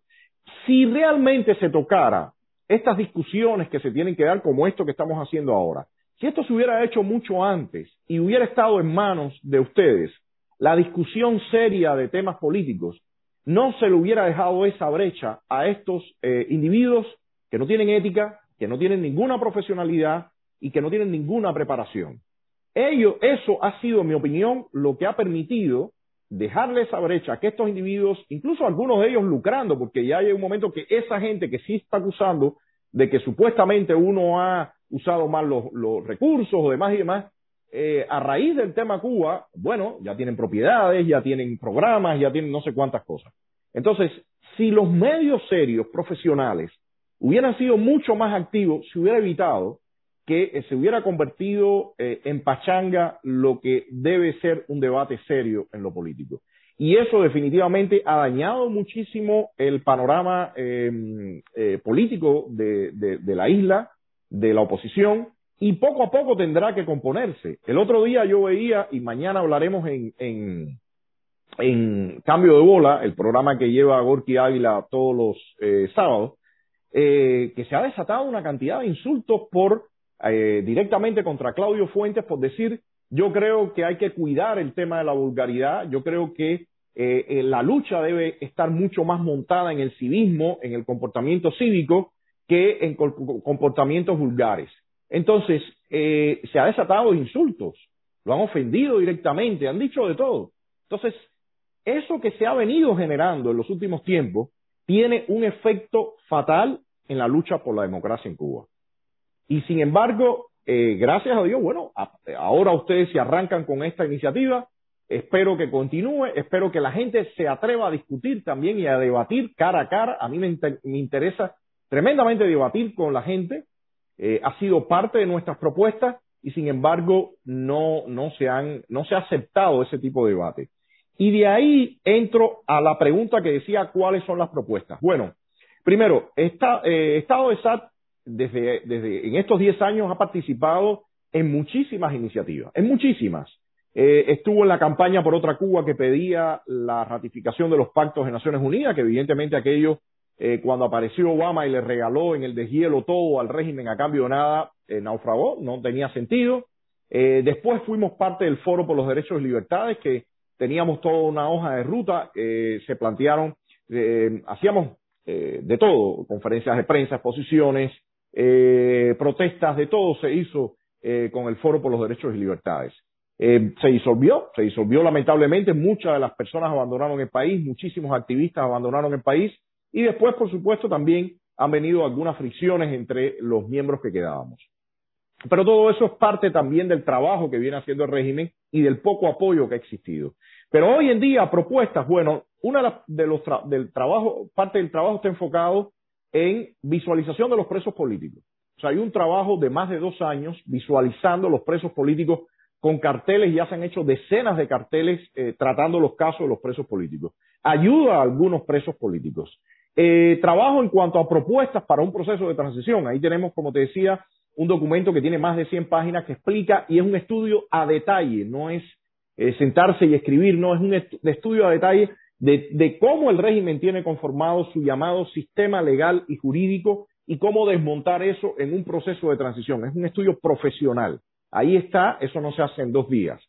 Si realmente se tocara estas discusiones que se tienen que dar como esto que estamos haciendo ahora, si esto se hubiera hecho mucho antes y hubiera estado en manos de ustedes, la discusión seria de temas políticos, no se le hubiera dejado esa brecha a estos eh, individuos que no tienen ética, que no tienen ninguna profesionalidad y que no tienen ninguna preparación. Eso ha sido, en mi opinión, lo que ha permitido dejarle esa brecha que estos individuos, incluso algunos de ellos lucrando, porque ya hay un momento que esa gente que sí está acusando de que supuestamente uno ha usado mal los, los recursos o demás y demás, eh, a raíz del tema Cuba, bueno, ya tienen propiedades, ya tienen programas, ya tienen no sé cuántas cosas. Entonces, si los medios serios, profesionales, hubieran sido mucho más activos, se hubiera evitado que eh, se hubiera convertido eh, en pachanga lo que debe ser un debate serio en lo político. Y eso definitivamente ha dañado muchísimo el panorama eh, eh, político de, la isla, de la oposición, y poco a poco tendrá que componerse. El otro día yo veía, y mañana hablaremos en, en, en Cambio de Bola, el programa que lleva Gorky Ávila todos los sábados, que se ha desatado una cantidad de insultos por eh, directamente contra Claudio Fuentes por decir, yo creo que hay que cuidar el tema de la vulgaridad, yo creo que eh, la lucha debe estar mucho más montada en el civismo, en el comportamiento cívico, que en comportamientos vulgares. Entonces, eh, se ha desatado insultos, lo han ofendido directamente, han dicho de todo. Entonces, eso que se ha venido generando en los últimos tiempos tiene un efecto fatal en la lucha por la democracia en Cuba. Y sin embargo, eh, gracias a Dios, bueno, ahora ustedes se arrancan con esta iniciativa. Espero que continúe, espero que la gente se atreva a discutir también y a debatir cara a cara. A mí me, inter me interesa tremendamente debatir con la gente. Eh, ha sido parte de nuestras propuestas y sin embargo no, no, se han, no se ha aceptado ese tipo de debate. Y de ahí entro a la pregunta que decía cuáles son las propuestas. Bueno, primero, esta, eh, Estado de SAT desde, desde en estos 10 años ha participado en muchísimas iniciativas, en muchísimas. Eh, estuvo en la campaña por otra Cuba que pedía la ratificación de los pactos de Naciones Unidas, que evidentemente aquello, eh, cuando apareció Obama y le regaló en el deshielo todo al régimen a cambio de nada, eh, naufragó, no tenía sentido. Eh, después fuimos parte del Foro por los Derechos y Libertades, que teníamos toda una hoja de ruta, se plantearon, hacíamos de todo, conferencias de prensa, exposiciones, eh, protestas, de todo se hizo eh, con el Foro por los Derechos y Libertades. Eh, se disolvió, se disolvió lamentablemente, muchas de las personas abandonaron el país, muchísimos activistas abandonaron el país y después, por supuesto, también han venido algunas fricciones entre los miembros que quedábamos. Pero todo eso es parte también del trabajo que viene haciendo el régimen y del poco apoyo que ha existido. Pero hoy en día, propuestas, bueno, una de los del trabajo, parte del trabajo está enfocado en visualización de los presos políticos. O sea, hay un trabajo de más de dos años visualizando los presos políticos con carteles, ya se han hecho decenas de carteles eh, tratando los casos de los presos políticos. Ayuda a algunos presos políticos. Eh, trabajo en cuanto a propuestas para un proceso de transición. Ahí tenemos, como te decía, un documento que tiene más de 100 páginas que explica y es un estudio a detalle, no es eh, sentarse y escribir, no, es un estudio a detalle de, cómo el régimen tiene conformado su llamado sistema legal y jurídico y cómo desmontar eso en un proceso de transición. Es un estudio profesional. Ahí está, eso no se hace en dos días.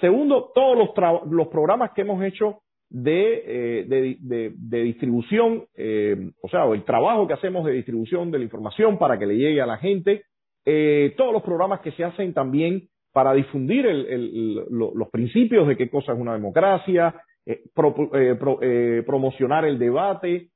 Segundo, todos los, los programas que hemos hecho de, eh, de, de, distribución, eh, o sea, el trabajo que hacemos de distribución de la información para que le llegue a la gente, eh, todos los programas que se hacen también para difundir el, los principios de qué cosa es una democracia, eh, eh, pro, eh, promocionar el debate.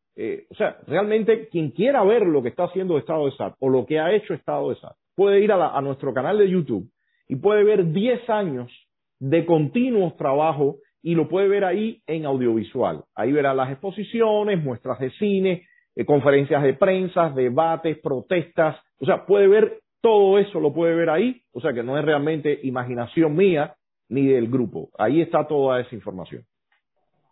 o sea, realmente quien quiera ver lo que está haciendo Estado de SAT o lo que ha hecho Estado de SAT, puede ir a, la, nuestro canal de YouTube y puede ver 10 años de continuos trabajos y lo puede ver ahí en audiovisual. Ahí verá las exposiciones, muestras de cine, conferencias de prensa, debates, protestas. O sea, puede ver todo eso, lo puede ver ahí. O sea, que no es realmente imaginación mía ni del grupo. Ahí está toda esa información.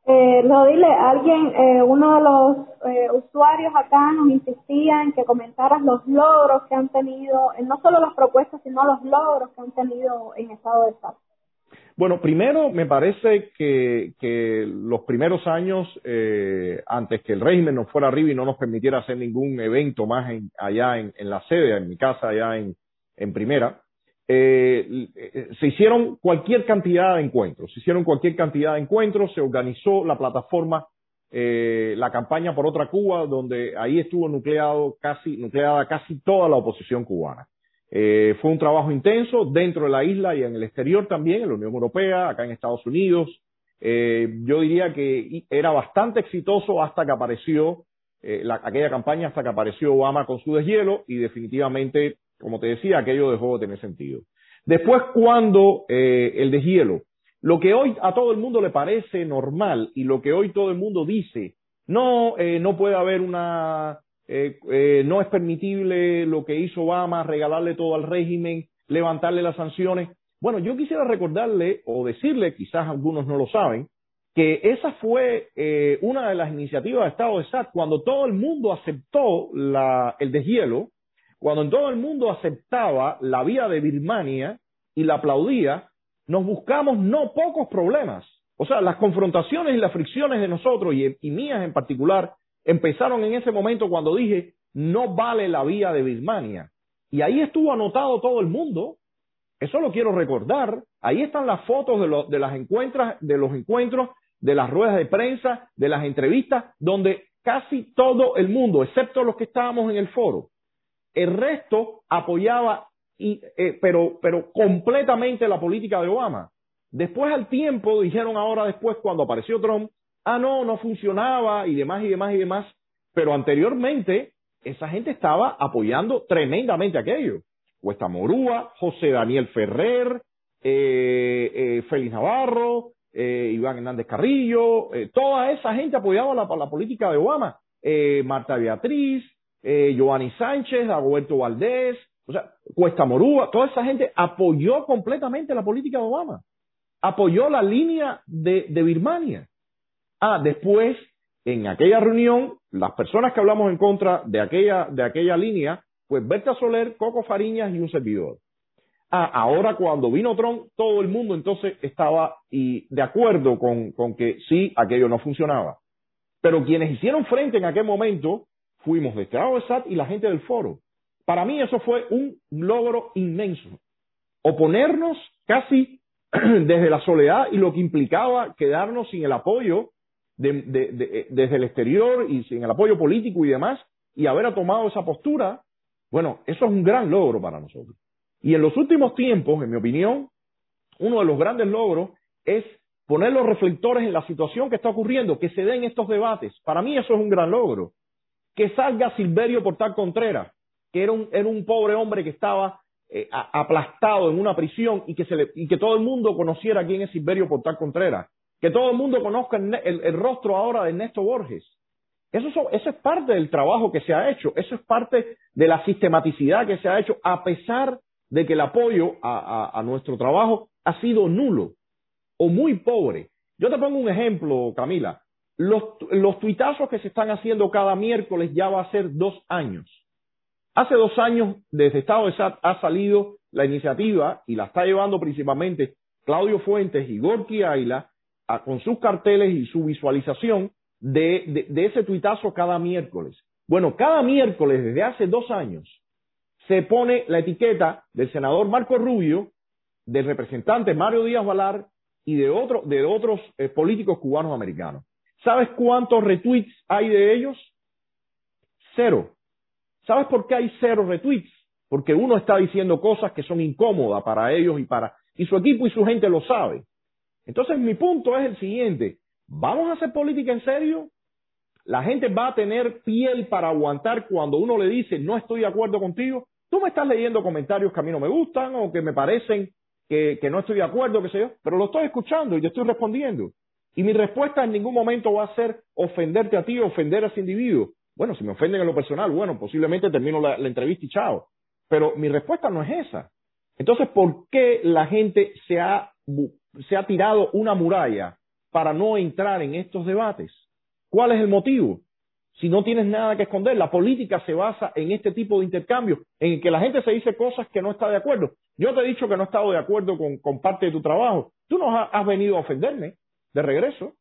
Eh, lo dile, alguien, eh, uno de los eh, usuarios acá nos insistía en que comentaras los logros que han tenido, no solo las propuestas, sino los logros que han tenido en estado de Estado. Bueno, primero me parece que, que los primeros años, eh, antes que el régimen nos fuera arriba y no nos permitiera hacer ningún evento más en, allá en, en, la sede, en mi casa allá en, en primera, eh, se hicieron cualquier cantidad de encuentros, se hicieron cualquier cantidad de encuentros, se organizó la plataforma, eh, la campaña por otra Cuba, donde ahí estuvo nucleado casi, nucleada casi toda la oposición cubana. Eh, fue un trabajo intenso dentro de la isla y en el exterior también, en la Unión Europea, acá en Estados Unidos. Eh, yo diría que era bastante exitoso hasta que apareció eh, la, aquella campaña, hasta que apareció Obama con su deshielo y definitivamente como te decía, aquello dejó de tener sentido. Después, cuando eh, el deshielo, lo que hoy a todo el mundo le parece normal y lo que hoy todo el mundo dice, no, eh, no puede haber una, eh, eh, no es permitible lo que hizo Obama, regalarle todo al régimen, levantarle las sanciones. Bueno, yo quisiera recordarle o decirle, quizás algunos no lo saben, que esa fue eh, una de las iniciativas de Estado de SAT cuando todo el mundo aceptó la, el deshielo cuando en todo el mundo aceptaba la vía de Birmania y la aplaudía, nos buscamos no pocos problemas. O sea, las confrontaciones y las fricciones de nosotros y, mías en particular empezaron en ese momento cuando dije, no vale la vía de Birmania. Y ahí estuvo anotado todo el mundo. Eso lo quiero recordar. Ahí están las fotos de, de las encuentras, de los encuentros, de las ruedas de prensa, de las entrevistas, donde casi todo el mundo, excepto los que estábamos en el foro, el resto apoyaba, eh, pero, pero completamente la política de Obama. Después al tiempo, dijeron ahora después cuando apareció Trump, ah, no, no funcionaba y demás y demás y demás. Pero anteriormente, esa gente estaba apoyando tremendamente aquello. Cuesta Morúa, José Daniel Ferrer, eh, eh, Félix Navarro, eh, Iván Hernández Carrillo, eh, toda esa gente apoyaba la, la política de Obama. Eh, Marta Beatriz, eh, Giovanni Sánchez, Roberto Valdés, o sea, Cuesta Morúa, toda esa gente apoyó completamente la política de Obama, apoyó la línea de, Birmania. Ah, después, en aquella reunión, las personas que hablamos en contra de aquella, de aquella línea, pues Berta Soler, Coco Fariñas y un servidor. Ah, ahora cuando vino Trump, todo el mundo entonces estaba y de acuerdo con que sí, aquello no funcionaba. Pero quienes hicieron frente en aquel momento fuimos de Estado de SAT y la gente del foro. Para mí eso fue un logro inmenso. Oponernos casi desde la soledad y lo que implicaba quedarnos sin el apoyo de, de, desde el exterior y sin el apoyo político y demás, y haber tomado esa postura, bueno, eso es un gran logro para nosotros. Y en los últimos tiempos, en mi opinión, uno de los grandes logros es poner los reflectores en la situación que está ocurriendo, que se den estos debates. Para mí eso es un gran logro. Que salga Silverio Portal Contreras, que era un, pobre hombre que estaba eh, aplastado en una prisión y que, se le, y que todo el mundo conociera quién es Silverio Portal Contreras. Que todo el mundo conozca el, rostro ahora de Ernesto Borges. Eso, eso es parte del trabajo que se ha hecho, eso es parte de la sistematicidad que se ha hecho, a pesar de que el apoyo a nuestro trabajo ha sido nulo o muy pobre. Yo te pongo un ejemplo, Camila. Los, tuitazos que se están haciendo cada miércoles ya va a ser dos años. Hace dos años, desde Estado de SAT ha salido la iniciativa y la está llevando principalmente Claudio Fuentes y Gorky Ayla con sus carteles y su visualización de ese tuitazo cada miércoles. Bueno, cada miércoles desde hace dos años se pone la etiqueta del senador Marco Rubio, del representante Mario Díaz Valar y de, otro, de otros eh, políticos cubanos americanos. ¿Sabes cuántos retweets hay de ellos? Cero. ¿Sabes por qué hay cero retweets? Porque uno está diciendo cosas que son incómodas para ellos y para y su equipo y su gente lo sabe. Entonces mi punto es el siguiente, ¿vamos a hacer política en serio? La gente va a tener piel para aguantar cuando uno le dice no estoy de acuerdo contigo. Tú me estás leyendo comentarios que a mí no me gustan o que me parecen que, no estoy de acuerdo, qué sé yo, pero lo estoy escuchando y yo estoy respondiendo. Y mi respuesta en ningún momento va a ser ofenderte a ti ofender a ese individuo. Bueno, si me ofenden en lo personal, bueno, posiblemente termino la, la entrevista y chao. Pero mi respuesta no es esa. Entonces, ¿por qué la gente se ha, se ha tirado una muralla para no entrar en estos debates? ¿Cuál es el motivo? Si no tienes nada que esconder, la política se basa en este tipo de intercambio, en que la gente se dice cosas que no está de acuerdo. Yo te he dicho que no he estado de acuerdo con, con parte de tu trabajo. Tú no has venido a ofenderme de regreso.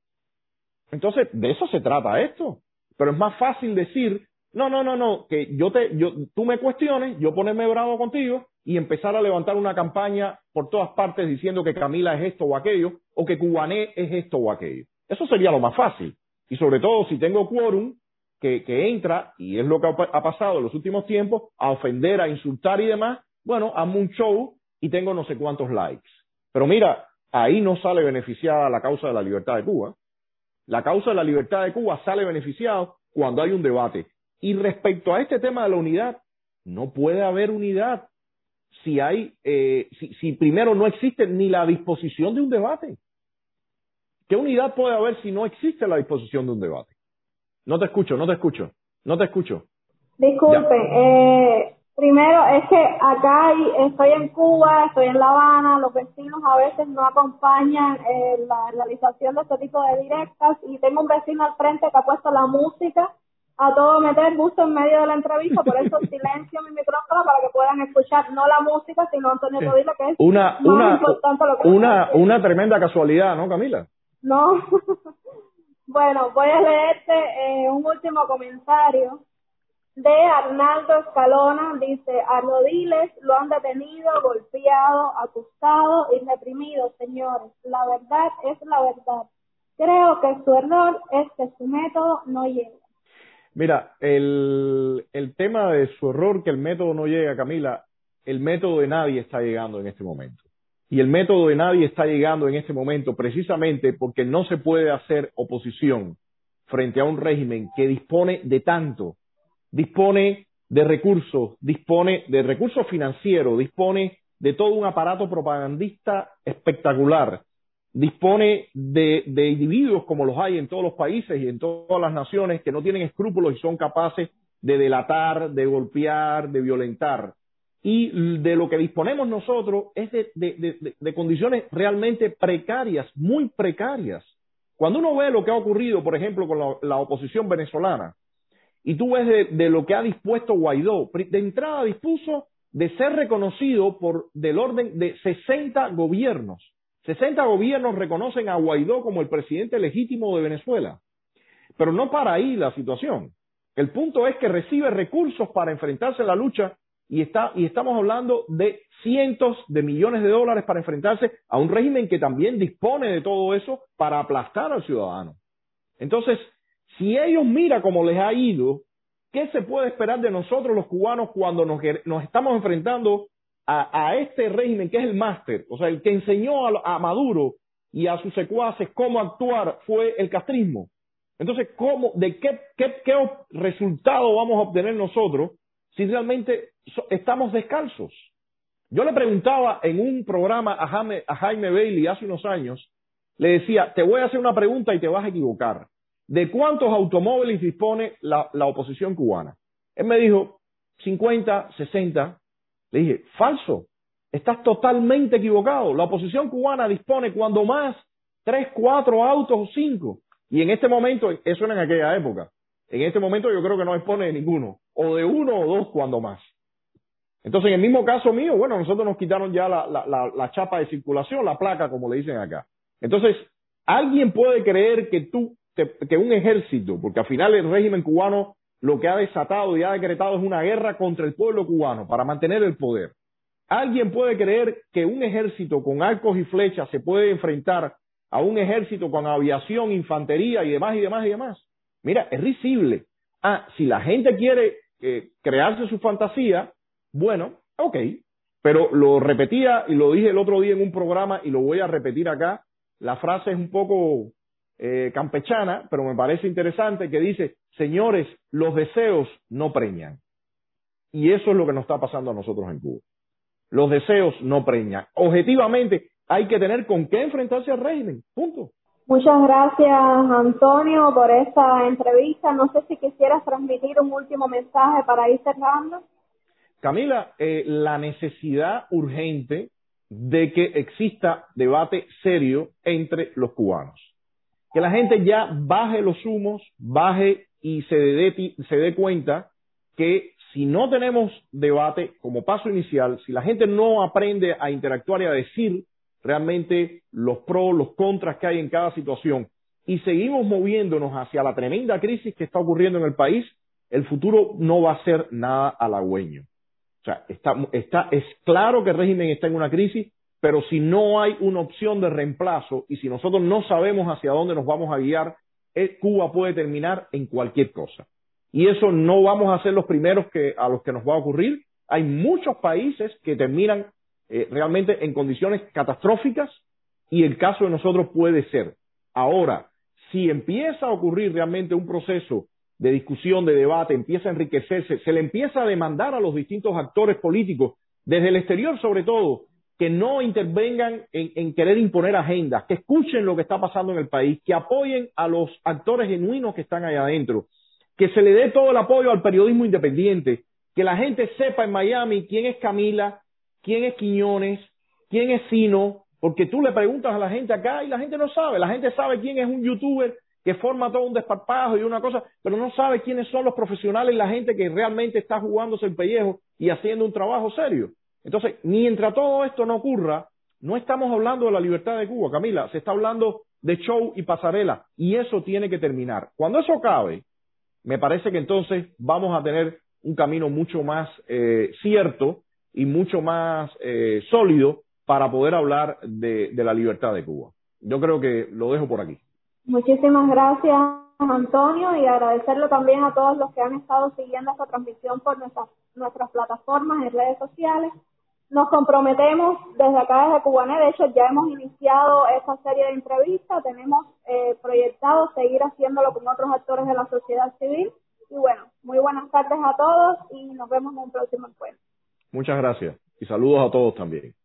Entonces, de eso se trata esto. Pero es más fácil decir, no, no, no, no, que yo te, yo, tú me cuestiones, yo ponerme bravo contigo y empezar a levantar una campaña por todas partes diciendo que Camila es esto o aquello, o que Cubané es esto o aquello. Eso sería lo más fácil. Y sobre todo si tengo quórum que, que entra, y es lo que ha, pasado en los últimos tiempos, a ofender, a insultar y demás, bueno, hazme un show y tengo no sé cuántos likes. Pero mira, ahí no sale beneficiada la causa de la libertad de Cuba. La causa de la libertad de Cuba sale beneficiado cuando hay un debate. Y respecto a este tema de la unidad, no puede haber unidad si hay, eh, si, si primero no existe ni la disposición de un debate. ¿Qué unidad puede haber si no existe la disposición de un debate? No te escucho, no te escucho, no te escucho. Disculpe, eh, Primero es que acá estoy en Cuba, estoy en La Habana, los vecinos a veces no acompañan eh, la realización de este tipo de directas y tengo un vecino al frente que ha puesto la música a todo meter justo en medio de la entrevista, por eso silencio mi micrófono para que puedan escuchar no la música, sino Antonio. Rodríguez, que es una, más una, importante lo que una, una tremenda casualidad, ¿no, Camila? No. bueno, voy a leerte eh, un último comentario de Arnaldo Escalona, dice, a Rodiles lo han detenido, golpeado, acusado y reprimido, señores. La verdad es la verdad. Creo que su error es que su método no llega. Mira, el, el tema de su error, que el método no llega, Camila, el método de nadie está llegando en este momento. Y el método de nadie está llegando en este momento precisamente porque no se puede hacer oposición frente a un régimen que dispone de tanto, dispone de recursos, dispone de recursos financieros, dispone de todo un aparato propagandista espectacular, dispone de, de, individuos como los hay en todos los países y en todas las naciones que no tienen escrúpulos y son capaces de delatar, de golpear, de violentar. Y de lo que disponemos nosotros es de, de, condiciones realmente precarias, muy precarias. Cuando uno ve lo que ha ocurrido, por ejemplo, con la oposición venezolana, y tú ves de, lo que ha dispuesto Guaidó. De entrada dispuso de ser reconocido por del orden de 60 gobiernos. 60 gobiernos reconocen a Guaidó como el presidente legítimo de Venezuela. Pero no para ahí la situación. El punto es que recibe recursos para enfrentarse a la lucha y, está, y estamos hablando de cientos de millones de dólares para enfrentarse a un régimen que también dispone de todo eso para aplastar al ciudadano. Entonces, si ellos mira cómo les ha ido, ¿qué se puede esperar de nosotros los cubanos cuando nos, estamos enfrentando a, este régimen que es el máster? O sea, el que enseñó a, Maduro y a sus secuaces cómo actuar fue el castrismo. Entonces, ¿cómo, ¿de qué, qué, qué resultado vamos a obtener nosotros si realmente estamos descalzos? Yo le preguntaba en un programa a Jaime, a Jaime Bailey hace unos años, le decía, te voy a hacer una pregunta y te vas a equivocar. ¿De cuántos automóviles dispone la, la oposición cubana? Él me dijo, 50, 60. Le dije, falso, estás totalmente equivocado. La oposición cubana dispone cuando más tres, cuatro autos o cinco. Y en este momento, eso era en aquella época. En este momento yo creo que no dispone de ninguno, o de uno o dos cuando más. Entonces, en el mismo caso mío, bueno, nosotros nos quitaron ya la, la, la, chapa de circulación, la placa, como le dicen acá. Entonces, alguien puede creer que tú, que un ejército, porque al final el régimen cubano lo que ha desatado y ha decretado es una guerra contra el pueblo cubano para mantener el poder. Alguien puede creer que un ejército con arcos y flechas se puede enfrentar a un ejército con aviación, infantería y demás y demás y demás. Mira, es risible. Ah, si la gente quiere eh, crearse su fantasía, bueno, ok. Pero lo repetía y lo dije el otro día en un programa y lo voy a repetir acá. La frase es un poco eh, campechana, pero me parece interesante que dice, señores, los deseos no preñan. Y eso es lo que nos está pasando a nosotros en Cuba. Los deseos no preñan. Objetivamente, hay que tener con qué enfrentarse al régimen. Punto. Muchas gracias, Antonio, por esta entrevista. No sé si quisieras transmitir un último mensaje para ir cerrando. Camila, eh, la necesidad urgente de que exista debate serio entre los cubanos. Que la gente ya baje los humos, baje y se dé, cuenta que si no tenemos debate como paso inicial, si la gente no aprende a interactuar y a decir realmente los pros, los contras que hay en cada situación y seguimos moviéndonos hacia la tremenda crisis que está ocurriendo en el país, el futuro no va a ser nada halagüeño. O sea, está, está, es claro que el régimen está en una crisis, pero si no hay una opción de reemplazo y si nosotros no sabemos hacia dónde nos vamos a guiar, eh, Cuba puede terminar en cualquier cosa. Y eso no vamos a ser los primeros que, a los que nos va a ocurrir. Hay muchos países que terminan eh, realmente en condiciones catastróficas y el caso de nosotros puede ser. Ahora, si empieza a ocurrir realmente un proceso de discusión, de debate, empieza a enriquecerse, se le empieza a demandar a los distintos actores políticos, desde el exterior sobre todo, que no intervengan en, en, querer imponer agendas, que escuchen lo que está pasando en el país, que apoyen a los actores genuinos que están allá adentro, que se le dé todo el apoyo al periodismo independiente, que la gente sepa en Miami quién es Camila, quién es Quiñones, quién es Sino, porque tú le preguntas a la gente acá y la gente no sabe. La gente sabe quién es un youtuber que forma todo un desparpajo y una cosa, pero no sabe quiénes son los profesionales y la gente que realmente está jugándose el pellejo y haciendo un trabajo serio. Entonces, mientras todo esto no ocurra, no estamos hablando de la libertad de Cuba, Camila, se está hablando de show y pasarela, y eso tiene que terminar. Cuando eso acabe, me parece que entonces vamos a tener un camino mucho más eh, cierto y mucho más eh, sólido para poder hablar de, de la libertad de Cuba. Yo creo que lo dejo por aquí. Muchísimas gracias, Antonio, y agradecerle también a todos los que han estado siguiendo esta transmisión por nuestras, nuestras plataformas en redes sociales. Nos comprometemos desde acá, desde Cubané, de hecho ya hemos iniciado esta serie de entrevistas, tenemos eh, proyectado seguir haciéndolo con otros actores de la sociedad civil. Y bueno, muy buenas tardes a todos y nos vemos en un próximo encuentro. Muchas gracias y saludos a todos también.